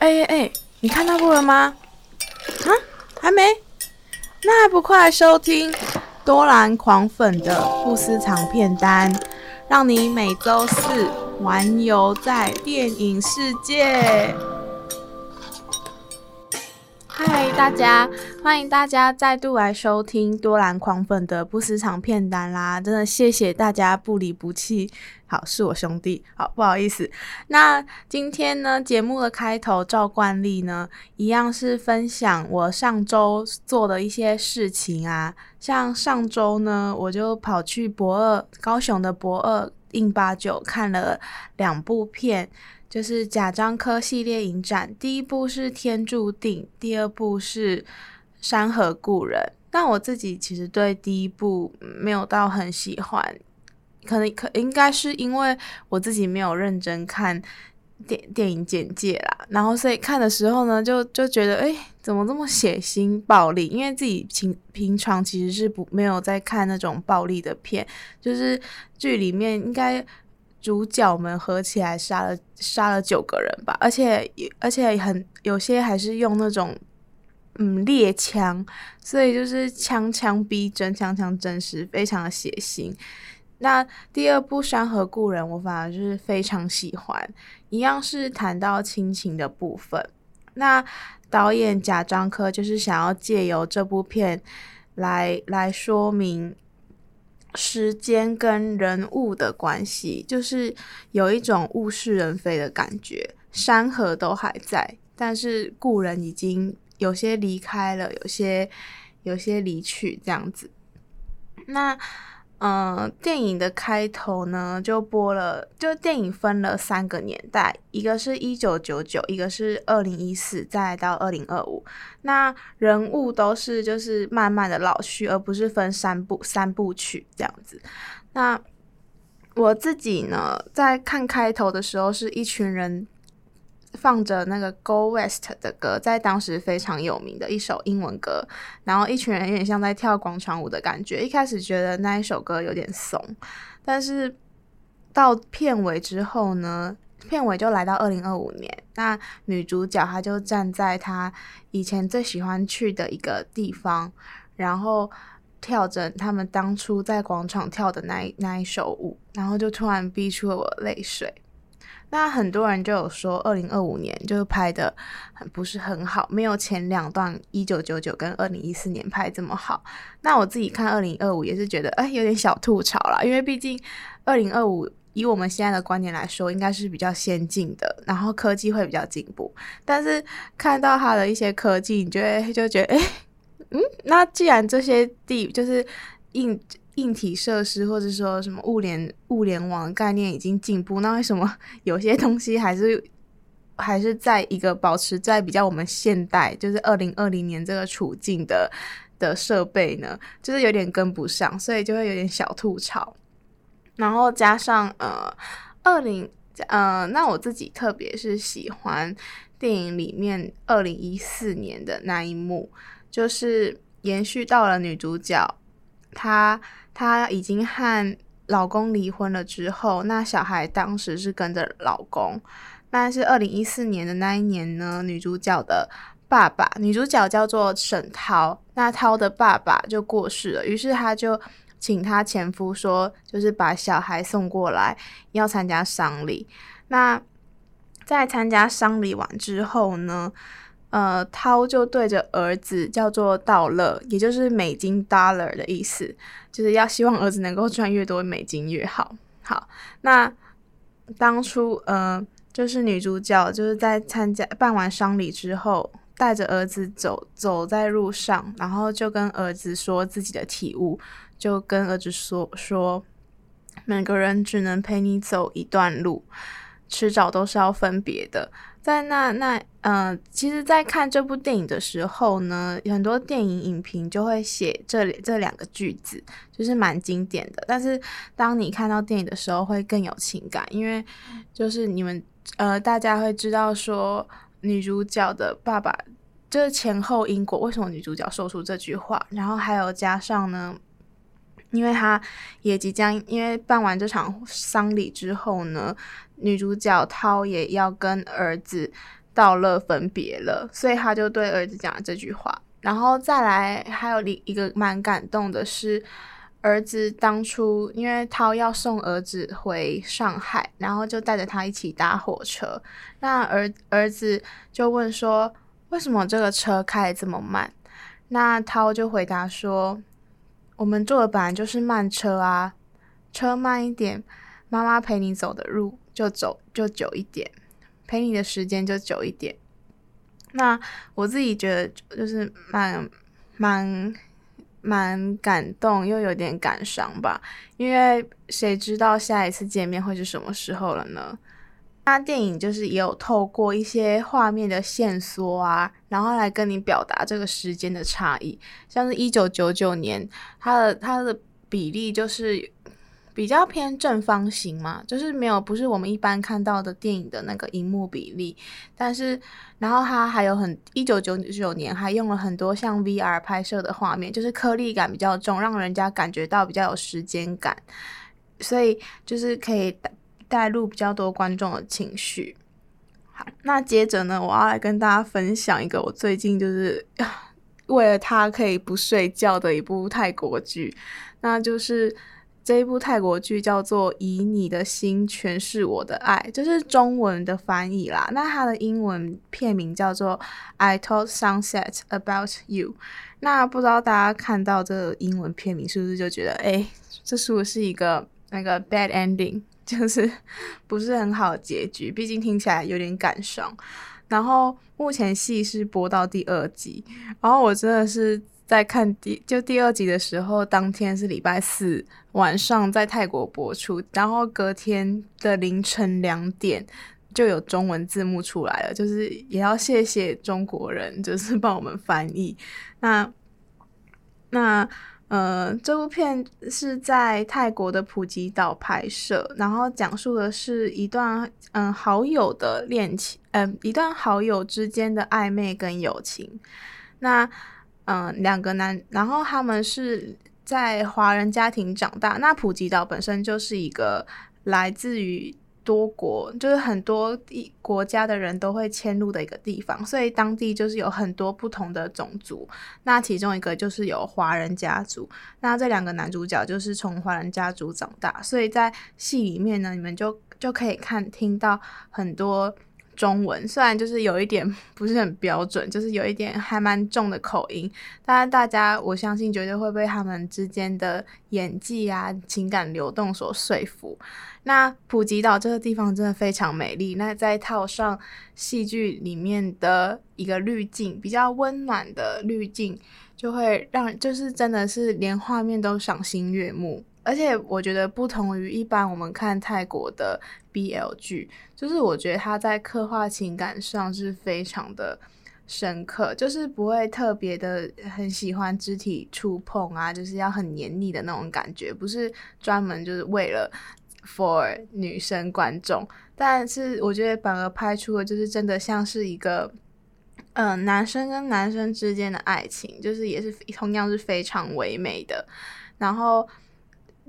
哎哎哎，你看到过了吗？啊，还没？那还不快来收听多兰狂粉的不私藏片单，让你每周四环游在电影世界。嗨，大家，欢迎大家再度来收听多兰狂粉的不私藏片单啦！真的谢谢大家不离不弃。好，是我兄弟。好，不好意思。那今天呢，节目的开头照惯例呢，一样是分享我上周做的一些事情啊。像上周呢，我就跑去博二，高雄的博二 in89 看了两部片。就是贾樟柯系列影展，第一部是《天注定》，第二部是《山河故人》。但我自己其实对第一部没有到很喜欢，可能可应该是因为我自己没有认真看电电影简介啦，然后所以看的时候呢，就就觉得哎，怎么这么血腥暴力？因为自己平平常其实是不没有在看那种暴力的片，就是剧里面应该。主角们合起来杀了杀了九个人吧，而且而且很有些还是用那种嗯猎枪，所以就是枪枪逼真，枪枪真实，非常的血腥。那第二部《山河故人》，我反而就是非常喜欢，一样是谈到亲情的部分。那导演贾樟柯就是想要借由这部片来来说明。时间跟人物的关系，就是有一种物是人非的感觉。山河都还在，但是故人已经有些离开了，有些有些离去，这样子。那。嗯、电影的开头呢，就播了，就电影分了三个年代，一个是一九九九，一个是二零一四，再到二零二五。那人物都是就是慢慢的老去，而不是分三部三部曲这样子。那我自己呢，在看开头的时候，是一群人。放着那个《Go West》的歌，在当时非常有名的一首英文歌，然后一群人有点像在跳广场舞的感觉。一开始觉得那一首歌有点怂，但是到片尾之后呢，片尾就来到二零二五年，那女主角她就站在她以前最喜欢去的一个地方，然后跳着他们当初在广场跳的那一那一首舞，然后就突然逼出了我泪水。那很多人就有说，二零二五年就是拍的很不是很好，没有前两段一九九九跟二零一四年拍这么好。那我自己看二零二五也是觉得，哎，有点小吐槽啦，因为毕竟二零二五以我们现在的观念来说，应该是比较先进的，然后科技会比较进步。但是看到它的一些科技，你就会就觉得，哎，嗯，那既然这些地就是硬。硬体设施或者说什么物联物联网概念已经进步，那为什么 有些东西还是还是在一个保持在比较我们现代，就是二零二零年这个处境的的设备呢？就是有点跟不上，所以就会有点小吐槽。然后加上呃二零呃，那我自己特别是喜欢电影里面二零一四年的那一幕，就是延续到了女主角她。她已经和老公离婚了之后，那小孩当时是跟着老公。那是二零一四年的那一年呢，女主角的爸爸，女主角叫做沈涛，那涛的爸爸就过世了，于是她就请她前夫说，就是把小孩送过来，要参加丧礼。那在参加丧礼完之后呢，呃，涛就对着儿子叫做道乐，也就是美金 dollar 的意思，就是要希望儿子能够赚越多美金越好。好，那当初呃，就是女主角就是在参加办完丧礼之后，带着儿子走走在路上，然后就跟儿子说自己的体悟，就跟儿子说说，每个人只能陪你走一段路，迟早都是要分别的。在那那嗯、呃，其实，在看这部电影的时候呢，很多电影影评就会写这这两个句子，就是蛮经典的。但是，当你看到电影的时候，会更有情感，因为就是你们呃，大家会知道说，女主角的爸爸就是前后因果，为什么女主角说出这句话，然后还有加上呢，因为她也即将因为办完这场丧礼之后呢。女主角涛也要跟儿子到了分别了，所以他就对儿子讲了这句话。然后再来，还有一一个蛮感动的是，儿子当初因为涛要送儿子回上海，然后就带着他一起搭火车。那儿儿子就问说：“为什么这个车开得这么慢？”那涛就回答说：“我们坐的本来就是慢车啊，车慢一点，妈妈陪你走的路就走就久一点，陪你的时间就久一点。”那我自己觉得就是蛮蛮蛮感动，又有点感伤吧，因为谁知道下一次见面会是什么时候了呢？那电影就是也有透过一些画面的线索啊，然后来跟你表达这个时间的差异，像是一九九九年，它的它的比例就是。比较偏正方形嘛，就是没有不是我们一般看到的电影的那个荧幕比例，但是然后它还有很一九九九年还用了很多像 VR 拍摄的画面，就是颗粒感比较重，让人家感觉到比较有时间感，所以就是可以带入比较多观众的情绪。好，那接着呢，我要来跟大家分享一个我最近就是 为了它可以不睡觉的一部泰国剧，那就是。这一部泰国剧叫做《以你的心诠释我的爱》，就是中文的翻译啦。那它的英文片名叫做《I Told Sunset About You》。那不知道大家看到这个英文片名是不是就觉得，哎，这是不是一个那个 bad ending，就是 不是很好的结局？毕竟听起来有点感伤。然后目前戏是播到第二集，然后我真的是。在看第就第二集的时候，当天是礼拜四晚上在泰国播出，然后隔天的凌晨两点就有中文字幕出来了，就是也要谢谢中国人，就是帮我们翻译。那那呃，这部片是在泰国的普吉岛拍摄，然后讲述的是一段嗯好友的恋情，嗯一段好友之间的暧昧跟友情。那嗯，两个男，然后他们是在华人家庭长大。那普吉岛本身就是一个来自于多国，就是很多地国家的人都会迁入的一个地方，所以当地就是有很多不同的种族。那其中一个就是有华人家族。那这两个男主角就是从华人家族长大，所以在戏里面呢，你们就就可以看听到很多。中文虽然就是有一点 不是很标准，就是有一点还蛮重的口音，但是大家我相信绝对会被他们之间的演技啊、情感流动所说服。那普吉岛这个地方真的非常美丽，那再套上戏剧里面的一个滤镜，比较温暖的滤镜，就会让就是真的是连画面都赏心悦目。而且我觉得不同于一般我们看泰国的 BL 剧，就是我觉得他在刻画情感上是非常的深刻，就是不会特别的很喜欢肢体触碰啊，就是要很黏腻的那种感觉，不是专门就是为了 for 女生观众，但是我觉得反而拍出的就是真的像是一个嗯、男生跟男生之间的爱情，就是也是同样是非常唯美的，然后。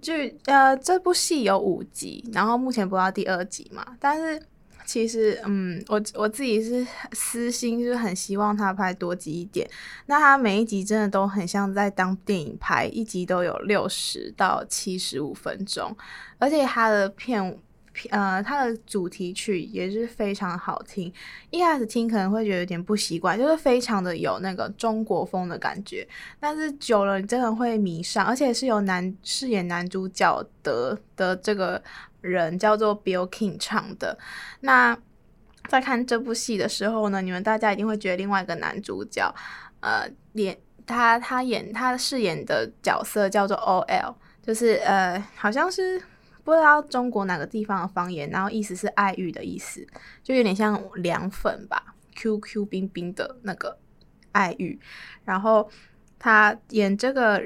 就呃，这部戏有五集，然后目前播到第二集嘛。但是其实，嗯，我我自己是私心，就是很希望他拍多集一点。那他每一集真的都很像在当电影拍，一集都有六十到七十五分钟，而且他的片。呃，它的主题曲也是非常好听。一开始听可能会觉得有点不习惯，就是非常的有那个中国风的感觉。但是久了，你真的会迷上，而且是由男饰演男主角的的这个人叫做 Bill King 唱的。那在看这部戏的时候呢，你们大家一定会觉得另外一个男主角，呃，演他他演他饰演的角色叫做 OL，就是呃，好像是。不知道中国哪个地方的方言，然后意思是爱玉的意思，就有点像凉粉吧，QQ 冰冰的那个爱玉。然后他演这个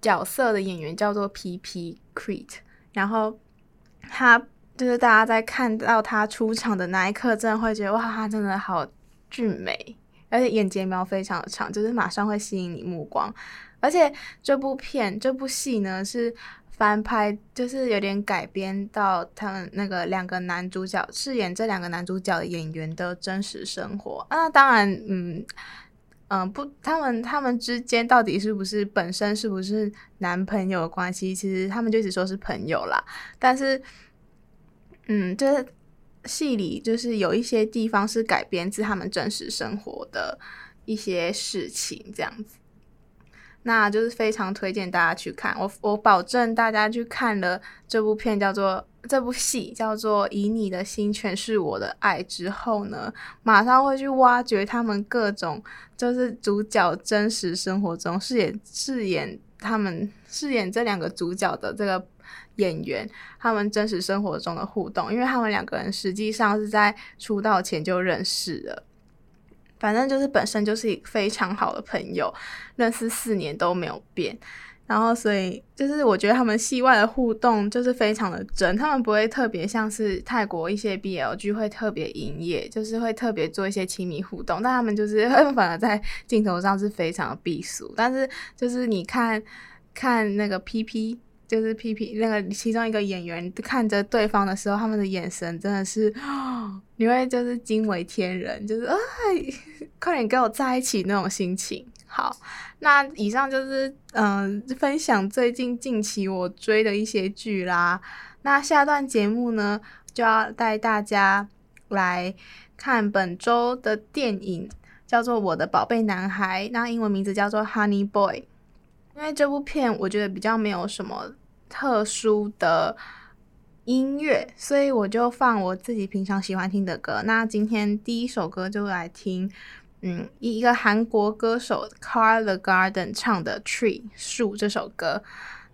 角色的演员叫做 PP Crete，然后他就是大家在看到他出场的那一刻，真的会觉得哇，他真的好俊美，而且眼睫毛非常的长，就是马上会吸引你目光。而且这部片这部戏呢是。翻拍，就是有点改编到他们那个两个男主角饰演这两个男主角演员的真实生活。那当然，嗯嗯，不，他们他们之间到底是不是本身是不是男朋友的关系？其实他们就只说是朋友啦。但是，嗯，就是戏里就是有一些地方是改编自他们真实生活的一些事情，这样子。那就是非常推荐大家去看，我我保证大家去看了这部片叫做这部戏叫做《以你的心诠释我的爱》之后呢，马上会去挖掘他们各种就是主角真实生活中饰演饰演他们饰演这两个主角的这个演员，他们真实生活中的互动，因为他们两个人实际上是在出道前就认识了。反正就是本身就是非常好的朋友，认识四年都没有变，然后所以就是我觉得他们戏外的互动就是非常的真，他们不会特别像是泰国一些 BL 剧会特别营业，就是会特别做一些亲密互动，但他们就是 反而在镜头上是非常的避俗，但是就是你看看那个 PP。就是 PP 那个其中一个演员看着对方的时候，他们的眼神真的是，你会就是惊为天人，就是哎，快点跟我在一起那种心情。好，那以上就是嗯、分享最近近期我追的一些剧啦。那下段节目呢，就要带大家来看本周的电影，叫做《我的宝贝男孩》，那英文名字叫做《Honey Boy》。因为这部片我觉得比较没有什么。特殊的音乐，所以我就放我自己平常喜欢听的歌。那今天第一首歌就来听，嗯，一一个韩国歌手 Karl the Garden 唱的《Tree》树这首歌。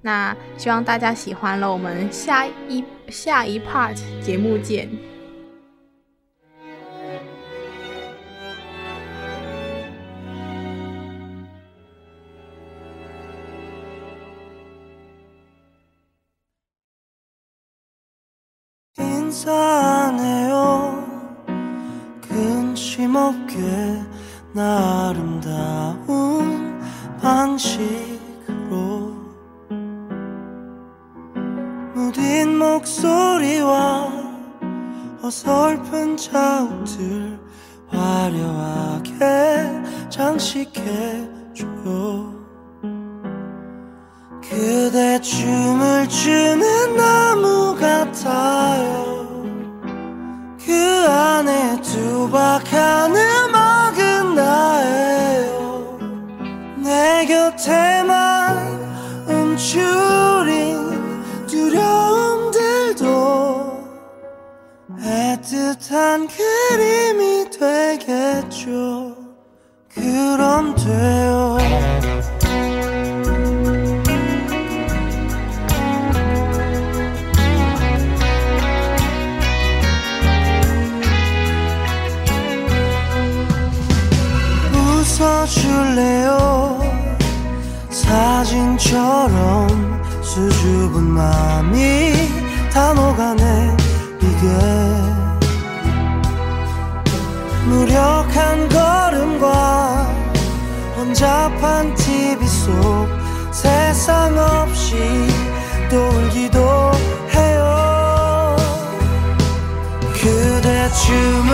那希望大家喜欢了，我们下一下一 part 节目见。 나 아름다운 방식으로 무딘 목소리와 어설픈 자욱들 화려하게 장식해줘. 그대 춤을 추는 나무 같아요. 그 안에 두박하는 곁에만 움츠린 두려움들도 애틋한 그림이 되겠죠. 그럼 돼요 수줍은 마음이 다 녹아내 이게 무력한 걸음과 혼잡한 TV 속 세상 없이 또 울기도 해요. 그대 춤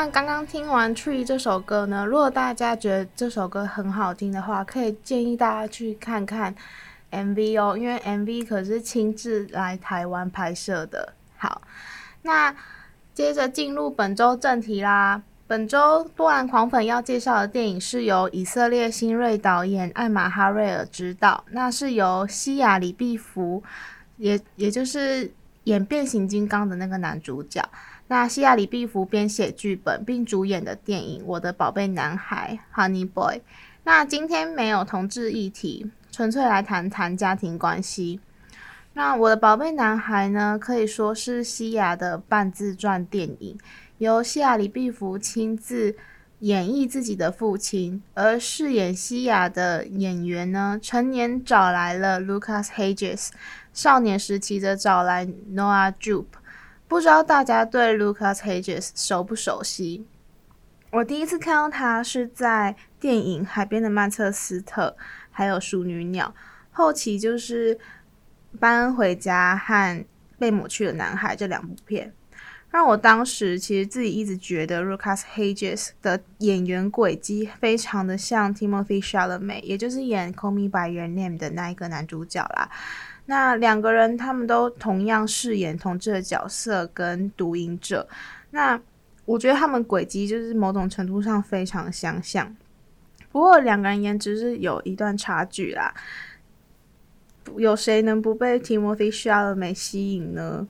那刚刚听完《Tree》这首歌呢，如果大家觉得这首歌很好听的话，可以建议大家去看看 MV 哦，因为 MV 可是亲自来台湾拍摄的。好，那接着进入本周正题啦。本周多兰狂粉要介绍的电影是由以色列新锐导演艾玛哈瑞尔执导，那是由西亚里毕福，也也就是演变形金刚的那个男主角。那西亚李碧芙编写剧本并主演的电影《我的宝贝男孩》（Honey Boy）。那今天没有同志议题，纯粹来谈谈家庭关系。那我的宝贝男孩呢，可以说是西亚的半自传电影。由西亚李碧芙亲自演绎自己的父亲，而饰演西亚的演员呢，成年找来了 Lucas Hedges，少年时期则找来 Noah Jupe。不知道大家对 Lucas Hedges 熟不熟悉？我第一次看到他是在电影《海边的曼彻斯特》，还有《淑女鸟》，后期就是《班恩回家》和《被抹去的男孩》这两部片。让我当时其实自己一直觉得 Lucas Hedges 的演员轨迹非常的像 Timothy Chalamet，也就是演《Call Me by Your Name》的那一个男主角啦。那两个人他们都同样饰演同志的角色跟毒瘾者。那我觉得他们轨迹就是某种程度上非常相像。不过两个人颜值是有一段差距啦。有谁能不被 Timothée Chalamet 吸引呢？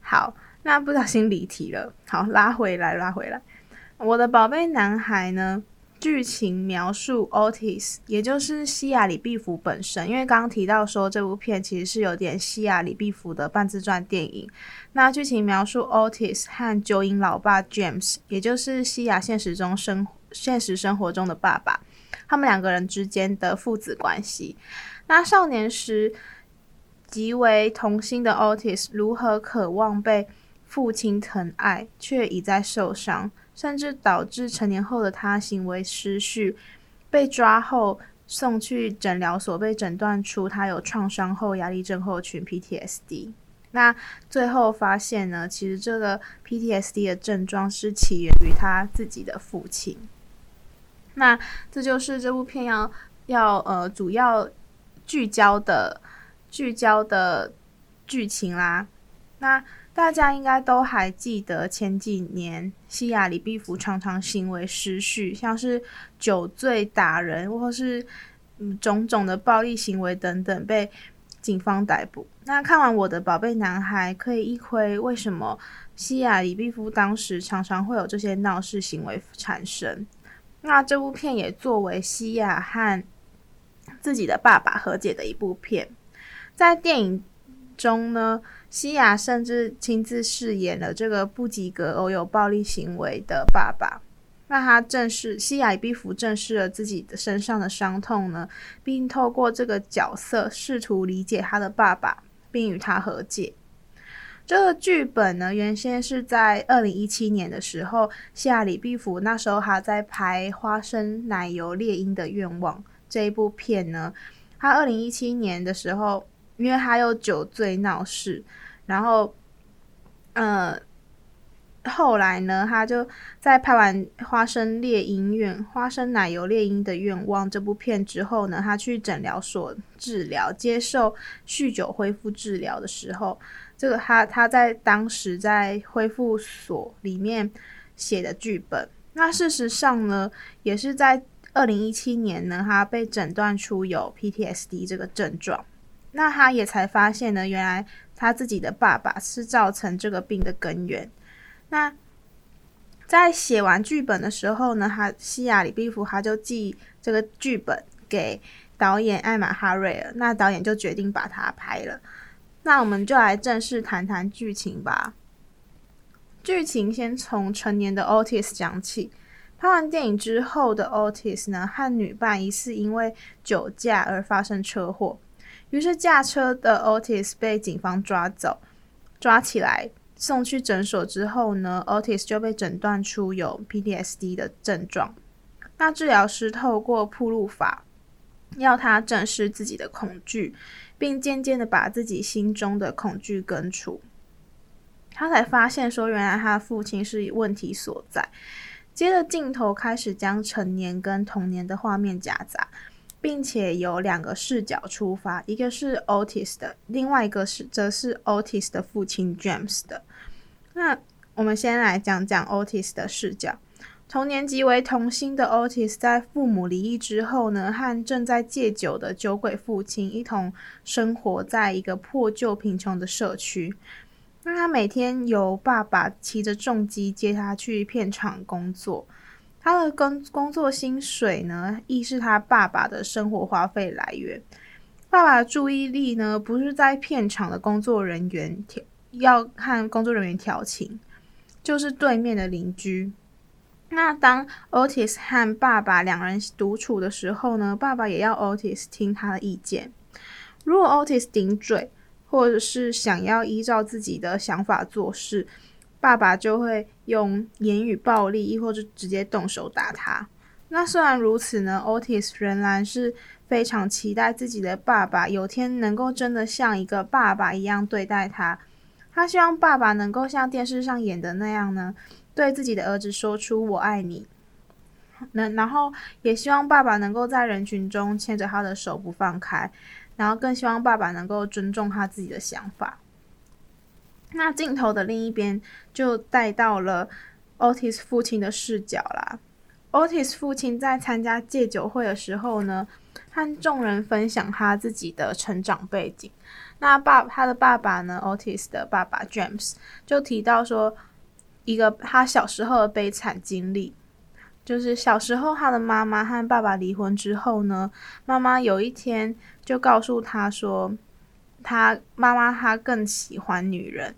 好。那不小心离题了，好，拉回来，拉回来。我的宝贝男孩呢？剧情描述 Otis，也就是西亚里毕福本身，因为刚刚提到说这部片其实是有点西亚里毕福的半自传电影。那剧情描述 Otis 和酒瘾老爸 James，也就是西亚现实中生现实生活中的爸爸，他们两个人之间的父子关系。那少年时极为童心的 Otis，如何渴望被父亲疼爱，却一再受伤，甚至导致成年后的他行为失序。被抓后送去诊疗所，被诊断出他有创伤后压力症候群 （PTSD）。那最后发现呢，其实这个 PTSD 的症状是起源于他自己的父亲。那这就是这部片要要呃主要聚焦的聚焦的剧情啦。那大家应该都还记得前几年西亚李碧芙常常行为失序，像是酒醉打人，或是嗯种种的暴力行为等等，被警方逮捕。那看完我的宝贝男孩，可以一窥为什么西亚李碧芙当时常常会有这些闹事行为产生。那这部片也作为西亚和自己的爸爸和解的一部片，在电影中呢，西雅甚至亲自饰演了这个不及格、偶有暴力行为的爸爸。那他正视西雅李碧芙正视了自己的身上的伤痛呢，并透过这个角色试图理解他的爸爸，并与他和解。这个剧本呢，原先是在二零一七年的时候，西雅李碧福那时候还在拍《花生奶油猎鹰的愿望》这一部片呢。他二零一七年的时候，因为他有酒醉闹事。然后，呃，后来呢，他就在拍完《花生猎鹰愿》《花生奶油猎鹰的愿望》这部片之后呢，他去诊疗所治疗，接受酗酒恢复治疗的时候，这个他他在当时在恢复所里面写的剧本。那事实上呢，也是在二零一七年呢，他被诊断出有 PTSD 这个症状。那他也才发现呢，原来。他自己的爸爸是造成这个病的根源。那在写完剧本的时候呢，他西亚李碧芙他就寄这个剧本给导演艾玛哈瑞尔，那导演就决定把它拍了。那我们就来正式谈谈剧情吧。剧情先从成年的 Otis 讲起。拍完电影之后的 Otis 呢，和女伴疑似因为酒驾而发生车祸。于是驾车的 Otis 被警方抓走，抓起来送去诊所之后呢，Otis 就被诊断出有 PTSD 的症状。那治疗师透过暴露法，要他正视自己的恐惧，并渐渐的把自己心中的恐惧根除。他才发现说，原来他的父亲是问题所在。接着镜头开始将成年跟童年的画面夹杂，并且有两个视角出发，一个是 Otis 的，另外一个是则是 Otis 的父亲 James 的。那我们先来讲讲 Otis 的视角。同年级为童星的 Otis 在父母离异之后呢，和正在戒酒的酒鬼父亲一同生活在一个破旧贫穷的社区。那他每天由爸爸骑着重机接他去片场工作，他的工工作薪水呢，亦是他爸爸的生活花费来源。爸爸的注意力呢，不是在片场的工作人员调，要和工作人员调情，就是对面的邻居。那当 Otis 和爸爸两人独处的时候呢，爸爸也要 Otis 听他的意见。如果 Otis 顶嘴，或者是想要依照自己的想法做事，爸爸就会用言语暴力，亦或者直接动手打他。那虽然如此呢，Otis 仍然是非常期待自己的爸爸有天能够真的像一个爸爸一样对待他。他希望爸爸能够像电视上演的那样呢，对自己的儿子说出“我爱你”。那，然后也希望爸爸能够在人群中牵着他的手不放开。然后更希望爸爸能够尊重他自己的想法。那镜头的另一边就带到了 Otis 父亲的视角啦。Otis 父亲在参加戒酒会的时候呢，和众人分享他自己的成长背景。那爸，他的爸爸呢，Otis 的爸爸 James 就提到说，一个他小时候的悲惨经历。就是小时候，他的妈妈和爸爸离婚之后呢，妈妈有一天就告诉他说，他妈妈他更喜欢女人，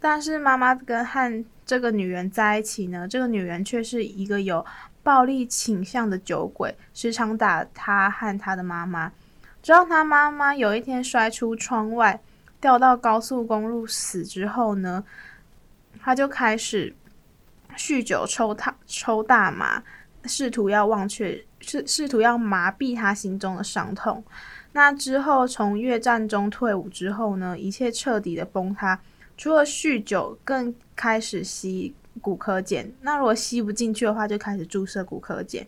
但是妈妈跟和这个女人在一起呢，这个女人却是一个有暴力倾向的酒鬼，时常打他和他的妈妈，直到他妈妈有一天摔出窗外，掉到高速公路死之后呢，他就开始。酗酒、抽大抽大麻，试图要忘却，试试图要麻痹他心中的伤痛。那之后，从越战中退伍之后呢，一切彻底的崩塌。除了酗酒，更开始吸古柯碱。那如果吸不进去的话，就开始注射古柯碱。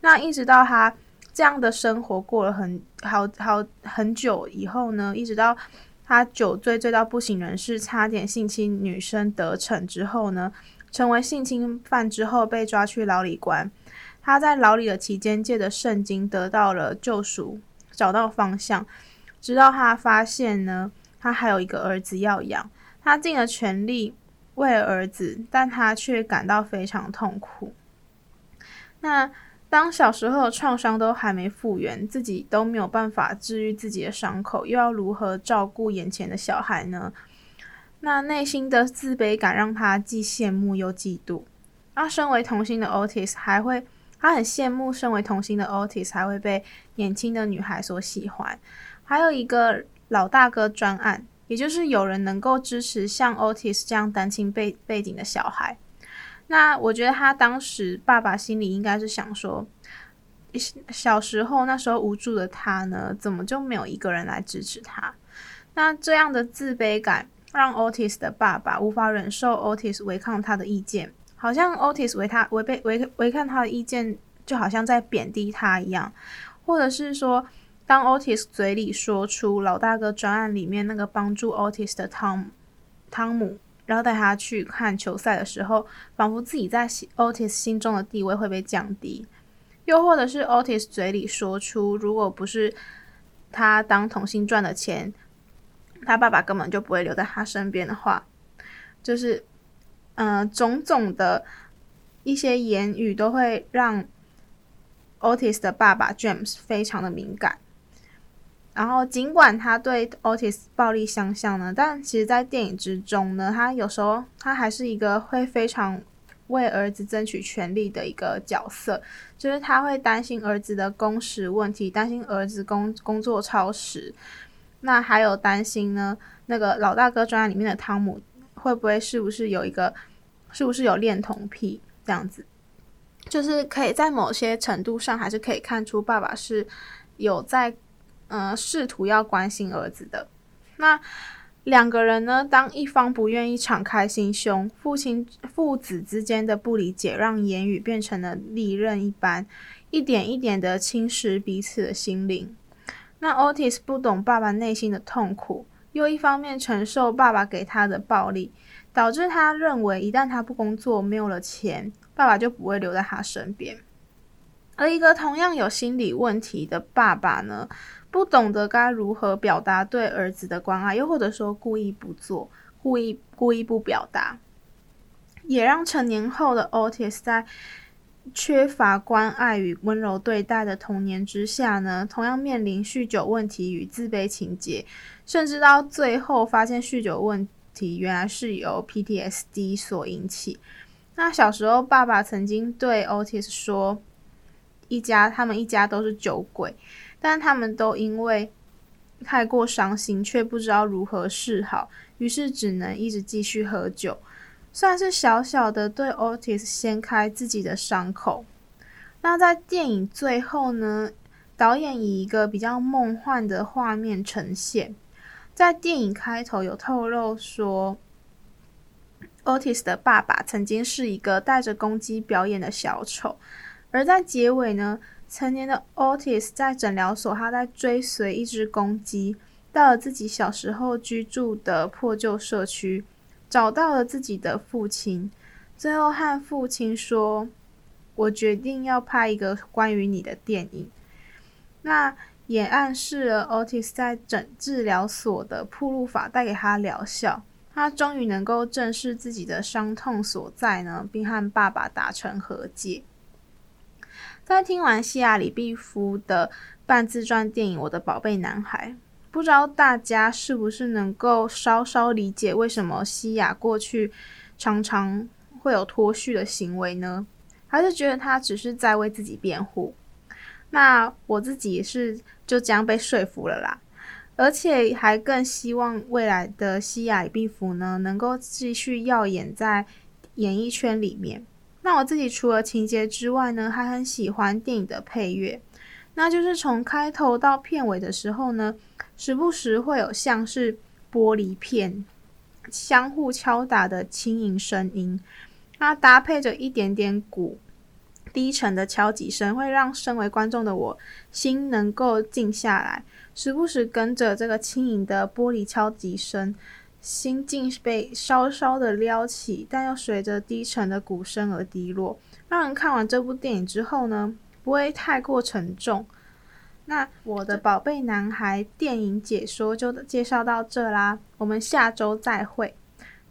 那一直到他这样的生活过了很好好很久以后呢，一直到他酒醉醉到不省人事，差点性侵女生得逞之后呢。成为性侵犯之后被抓去牢里关，他在牢里的期间借着圣经得到了救赎，找到方向。直到他发现呢，他还有一个儿子要养，他尽了全力为儿子，但他却感到非常痛苦。那当小时候的创伤都还没复原，自己都没有办法治愈自己的伤口，又要如何照顾眼前的小孩呢？那内心的自卑感让他既羡慕又嫉妒。那身为童星的 Otis 还会，他很羡慕身为童星的 Otis 还会被年轻的女孩所喜欢。还有一个老大哥专案，也就是有人能够支持像 Otis 这样单亲背背景的小孩。那我觉得他当时爸爸心里应该是想说，小时候那时候无助的他呢，怎么就没有一个人来支持他？那这样的自卑感。让 Otis 的爸爸无法忍受 Otis 违抗他的意见，好像 Otis 违他违背违违抗他的意见，就好像在贬低他一样，或者是说，当 Otis 嘴里说出老大哥专案里面那个帮助 Otis 的汤汤姆，然后带他去看球赛的时候，仿佛自己在 Otis 心中的地位会被降低，又或者是 Otis 嘴里说出，如果不是他当童星赚的钱。他爸爸根本就不会留在他身边的话，就是，嗯、呃，种种的一些言语都会让 Otis 的爸爸 James 非常的敏感。然后，尽管他对 Otis 暴力相向呢，但其实，在电影之中呢，他有时候他还是一个会非常为儿子争取权利的一个角色，就是他会担心儿子的工时问题，担心儿子工工作超时。那还有担心呢？那个老大哥专案里面的汤姆会不会是不是有一个，是不是有恋童癖这样子？就是可以在某些程度上还是可以看出爸爸是有在，呃，试图要关心儿子的。那两个人呢，当一方不愿意敞开心胸，父亲父子之间的不理解，让言语变成了利刃一般，一点一点的侵蚀彼此的心灵。那 Otis 不懂爸爸内心的痛苦，又一方面承受爸爸给他的暴力，导致他认为一旦他不工作，没有了钱，爸爸就不会留在他身边。而一个同样有心理问题的爸爸呢，不懂得该如何表达对儿子的关爱，又或者说故意不做，故意故意不表达，也让成年后的 Otis 在缺乏关爱与温柔对待的童年之下呢，同样面临酗酒问题与自卑情结，甚至到最后发现酗酒问题原来是由 PTSD 所引起。那小时候，爸爸曾经对 Otis 说，一家他们一家都是酒鬼。但他们都因为太过伤心，却不知道如何是好，于是只能一直继续喝酒，算是小小的对 Otis 掀开自己的伤口。那在电影最后呢，导演以一个比较梦幻的画面呈现，在电影开头有透露说，Otis 的爸爸曾经是一个带着公鸡表演的小丑，而在结尾呢，成年的 Otis 在诊疗所，他在追随一只公鸡，到了自己小时候居住的破旧社区，找到了自己的父亲，最后和父亲说：“我决定要拍一个关于你的电影。”那也暗示了 Otis 在诊治疗所的铺路法带给他疗效，他终于能够正视自己的伤痛所在呢，并和爸爸达成和解。在听完西亚李碧夫的半自传电影《我的宝贝男孩》，不知道大家是不是能够稍稍理解为什么西亚过去常常会有脱序的行为呢？还是觉得他只是在为自己辩护？那我自己也是就这样被说服了啦，而且还更希望未来的西亚李碧夫呢，能够继续耀眼在演艺圈里面。那我自己除了情节之外呢，还很喜欢电影的配乐。那就是从开头到片尾的时候呢，时不时会有像是玻璃片相互敲打的轻盈声音，那搭配着一点点鼓低沉的敲击声，会让身为观众的我心能够静下来，时不时跟着这个轻盈的玻璃敲击声。心境被稍稍的撩起，但又随着低沉的鼓声而低落，让人看完这部电影之后呢，不会太过沉重。那我的宝贝男孩电影解说就介绍到这啦，我们下周再会。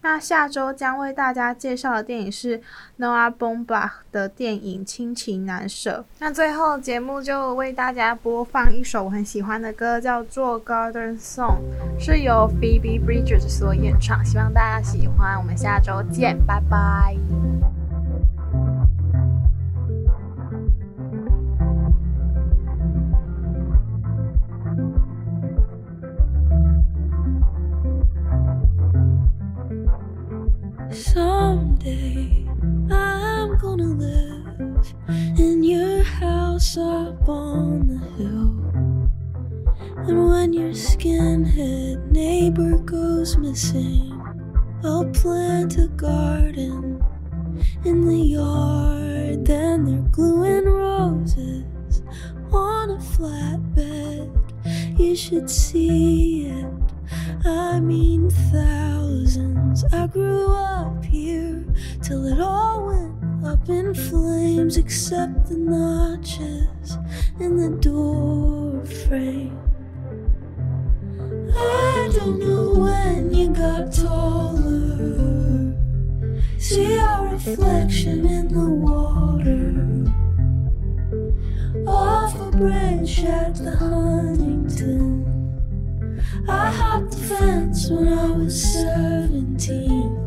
那下周将为大家介绍的电影是 Noah Baumbach 的电影《亲情难舍》。那最后节目就为大家播放一首我很喜欢的歌，叫做《Garden Song》，是由 Phoebe Bridgers 所演唱，希望大家喜欢。我们下周见，拜拜。Someday I'm gonna live in your house up on the hill. And when your skinhead neighbor goes missing, I'll plant a garden in the yard. Then they're gluing roses on a flatbed. You should see it. I mean, till it all went up in flames, except the notches in the door frame. I don't know when you got taller. See our reflection in the water. Off a branch at the Huntington. I hopped the fence when I was 17.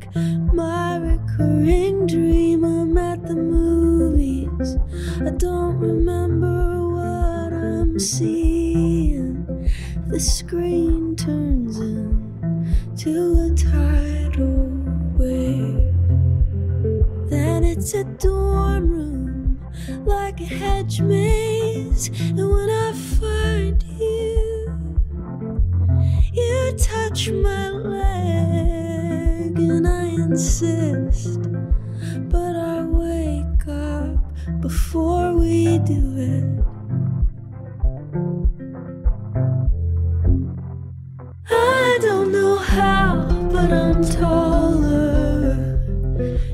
my recurring dream. I'm at the movies, I don't remember what I'm seeing. The screen turns into a tidal wave. Then it's a dorm room like a hedge maze, and when I find you, you touch my insist, but I wake up before we do it. I don't know how, but I'm taller.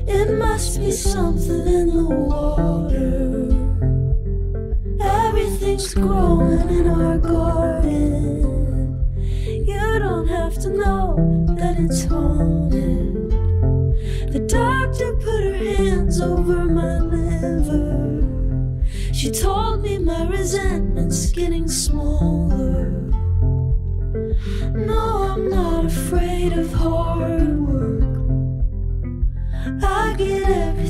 It must be something in the water. Everything's growing in our garden. You don't have to know that it's haunted. over my liver. She told me my resentment's getting smaller. No, I'm not afraid of hard work. I get everything.